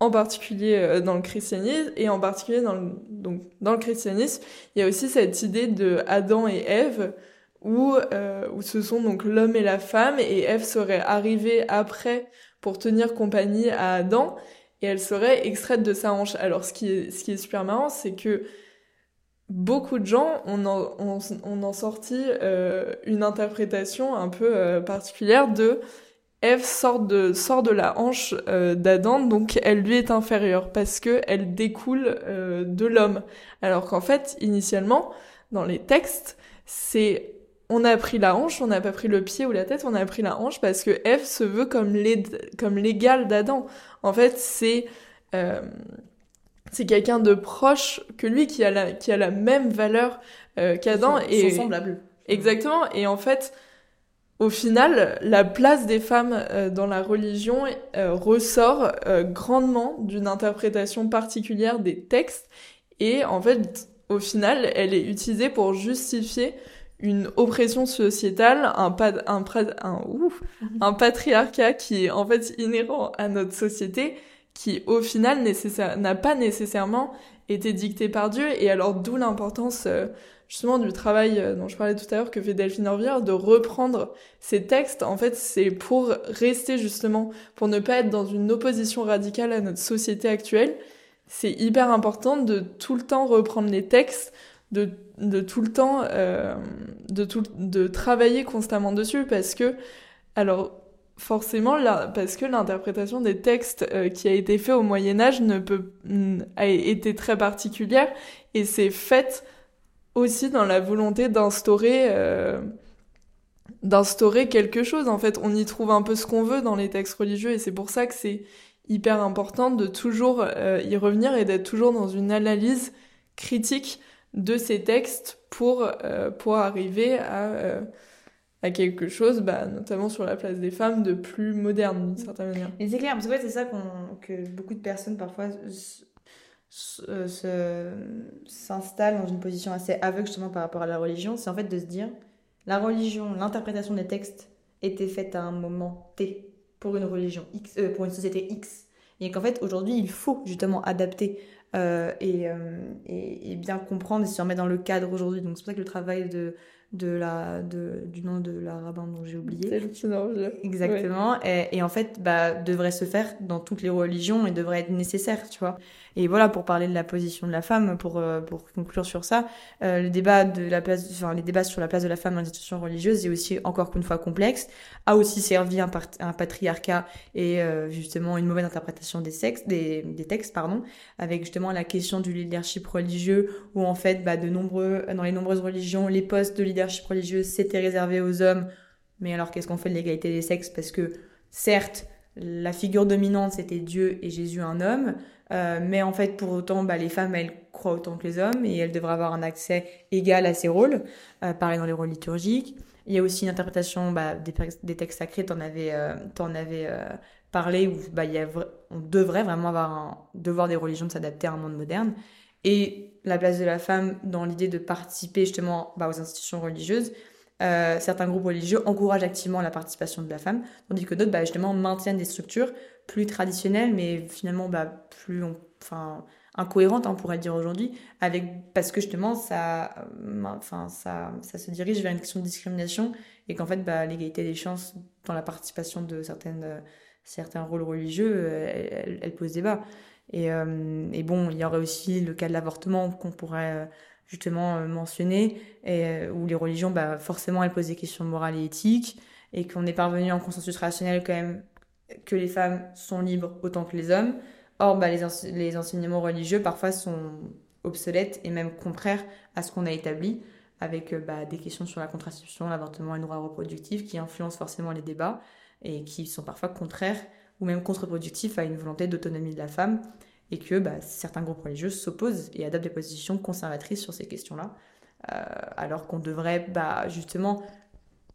en particulier euh, dans le christianisme et en particulier dans le, donc dans le christianisme, il y a aussi cette idée de Adam et Ève où euh, où ce sont donc l'homme et la femme et Ève serait arrivée après pour tenir compagnie à Adam et elle serait extraite de sa hanche. Alors ce qui est, super marrant, c'est que beaucoup de gens ont en, sorti euh, une interprétation un peu euh, particulière de Ève sort de, la hanche euh, d'Adam, donc elle lui est inférieure parce que elle découle de l'homme. Alors qu'en fait, initialement, dans les textes, c'est on a pris la hanche, on n'a pas pris le pied ou la tête, on a pris la hanche parce que Ève se veut comme l'égal d'Adam. En fait, c'est euh, c'est quelqu'un de proche que lui qui a la qui a la même valeur euh, qu'Adam et semblable. Exactement. Et en fait, au final, la place des femmes euh, dans la religion euh, ressort grandement d'une interprétation particulière des textes et en fait, au final, elle est utilisée pour justifier une oppression sociétale, un, un, un, ouf, mhm. un patriarcat qui est en fait inhérent à notre société, qui au final n'a pas nécessairement été dicté par Dieu. Et alors d'où l'importance euh, justement du travail euh, dont je parlais tout à l'heure que fait Delphine Orvière, de reprendre ces textes. En fait, c'est pour rester justement, pour ne pas être dans une opposition radicale à notre société actuelle. C'est hyper important de tout le temps reprendre les textes, de, de tout le temps, euh, de, tout, de travailler constamment dessus parce que, alors, forcément, là, parce que l'interprétation des textes euh, qui a été fait au Moyen Âge ne peut, a été très particulière et c'est faite aussi dans la volonté d'instaurer, euh, d'instaurer quelque chose. En fait, on y trouve un peu ce qu'on veut dans les textes religieux et c'est pour ça que c'est hyper important de toujours y revenir et d'être toujours dans une analyse critique de ces textes pour, euh, pour arriver à, euh, à quelque chose, bah, notamment sur la place des femmes, de plus moderne d'une certaine manière. Et c'est clair, parce que c'est ça que beaucoup de personnes parfois s'installent dans une position assez aveugle justement par rapport à la religion, c'est en fait de se dire la religion, l'interprétation des textes était faite à un moment T pour une religion X, euh, pour une société X. Et qu'en fait, aujourd'hui, il faut justement adapter euh, et, euh, et, et, bien comprendre et se remettre dans le cadre aujourd'hui. Donc c'est pour ça que le travail de, de la, de, du nom de la rabbin dont j'ai oublié. Exactement. Et, et, en fait, bah, devrait se faire dans toutes les religions et devrait être nécessaire, tu vois. Et voilà, pour parler de la position de la femme, pour, euh, pour conclure sur ça, euh, le débat de la place, enfin, les débats sur la place de la femme dans l'institution religieuse est aussi, encore qu'une fois, complexe, a aussi servi un, un patriarcat et euh, justement une mauvaise interprétation des, sexes, des, des textes, pardon, avec justement la question du leadership religieux, où en fait, bah, de nombreux, dans les nombreuses religions, les postes de leadership religieux, c'était réservé aux hommes. Mais alors, qu'est-ce qu'on fait de l'égalité des sexes? Parce que, certes, la figure dominante, c'était Dieu et Jésus, un homme, euh, mais en fait, pour autant, bah, les femmes, elles croient autant que les hommes et elles devraient avoir un accès égal à ces rôles, euh, pareil dans les rôles liturgiques. Il y a aussi une interprétation bah, des, des, textes sacrés, t'en avais, euh, en avais euh, parlé, où bah, il y a, on devrait vraiment avoir un devoir des religions de s'adapter à un monde moderne. Et la place de la femme dans l'idée de participer justement bah, aux institutions religieuses. Euh, certains groupes religieux encouragent activement la participation de la femme, tandis que d'autres bah, justement maintiennent des structures plus traditionnelles, mais finalement bah, plus enfin, incohérentes, hein, on pourrait dire aujourd'hui, avec parce que justement ça, euh, enfin, ça, ça se dirige vers une question de discrimination et qu'en fait bah, l'égalité des chances dans la participation de certaines, euh, certains rôles religieux, elle, elle, pose débat. Et, euh, et, bon, il y aurait aussi le cas de l'avortement qu'on pourrait justement mentionner, et, où les religions, bah, forcément, elles posent des questions morales et éthiques, et qu'on est parvenu en consensus rationnel quand même que les femmes sont libres autant que les hommes. Or, bah, les, enseignements religieux parfois sont obsolètes et même contraires à ce qu'on a établi, avec euh, bah, des questions sur la contraception, l'avortement et le droit reproductif qui influencent forcément les débats et qui sont parfois contraires ou même contre-productifs à une volonté d'autonomie de la femme et que bah, certains groupes religieux s'opposent et adoptent des positions conservatrices sur ces questions-là, euh, alors qu'on devrait bah, justement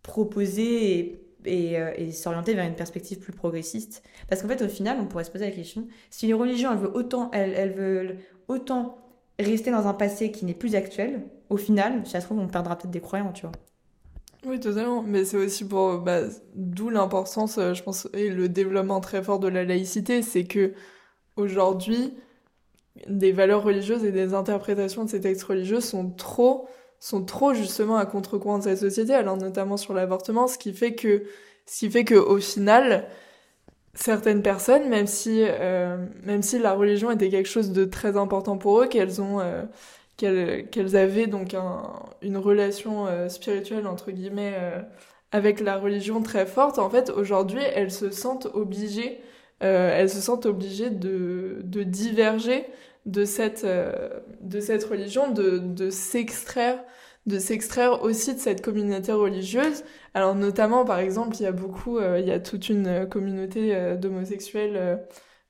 proposer euh, et s'orienter vers une perspective plus progressiste. Parce qu'en fait, au final, on pourrait se poser la question, si les religions, elles veulent autant, elles, elles veulent autant rester dans un passé qui n'est plus actuel, au final, si ça se trouve, on perdra peut-être des croyants, tu vois. Oui, totalement. Mais c'est aussi pour, bah, d'où l'importance, euh, je pense, et le développement très fort de la laïcité, c'est que aujourd'hui, des valeurs religieuses et des interprétations de ces textes religieux sont trop sont trop justement à contre-courant de cette société, alors notamment sur l'avortement, ce qui fait que, ce qui fait que au final, certaines personnes, même si, euh, même si la religion était quelque chose de très important pour eux, qu'elles ont, euh, qu'elles, avaient donc un, une relation euh, spirituelle entre guillemets euh, avec la religion très forte, en fait, aujourd'hui, elles se sentent obligées, elles se sentent obligées de, diverger de cette, euh, religion, de, s'extraire de s'extraire aussi de cette communauté religieuse. Alors notamment, par exemple, il y a beaucoup, euh, il y a toute une communauté euh, d'homosexuels,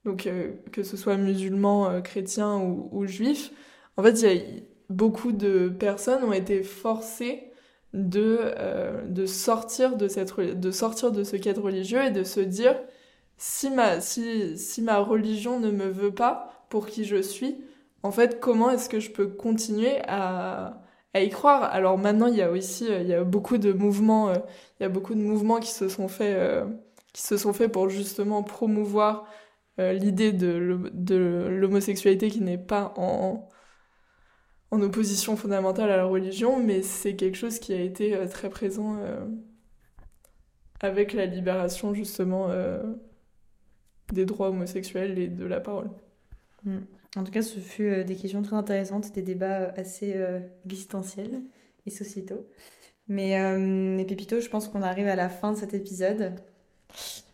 donc que ce soit musulmans, chrétiens ou, ou, juifs. En fait, a beaucoup de personnes ont été forcées de de sortir de cette de sortir de ce cadre religieux et de se dire si ma si si ma religion ne me veut pas pour qui je suis, en fait, comment est-ce que je peux continuer à, à, y croire? Alors maintenant, il y a aussi, euh, y a beaucoup de mouvements, euh, y a beaucoup de mouvements qui se sont faits, euh, qui se sont faits pour justement promouvoir l'idée de, de l'homosexualité qui n'est pas en, en opposition fondamentale à la religion, mais c'est quelque chose qui a été très présent avec la libération justement des droits homosexuels et de la parole. Mm. En tout cas, ce fut euh, des questions très intéressantes, des débats euh, assez euh, existentiels et sociétaux. Mais, euh, Pépito, je pense qu'on arrive à la fin de cet épisode.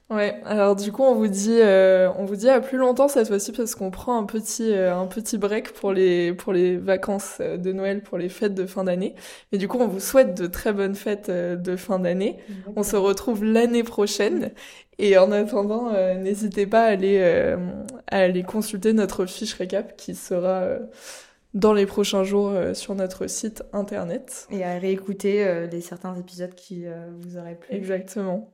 Ouais, alors du coup, on vous dit, euh, on vous dit à plus longtemps cette fois-ci parce qu'on prend un petit, euh, un petit break pour les, pour les vacances de Noël, pour les fêtes de fin d'année. Et du coup, on vous souhaite de très bonnes fêtes de fin d'année. On se retrouve l'année prochaine. Et en attendant, euh, n'hésitez pas à aller, euh, à aller consulter notre fiche récap qui sera, euh, dans les prochains jours sur notre site internet. Et à réécouter les certains épisodes qui vous auraient plu. Exactement.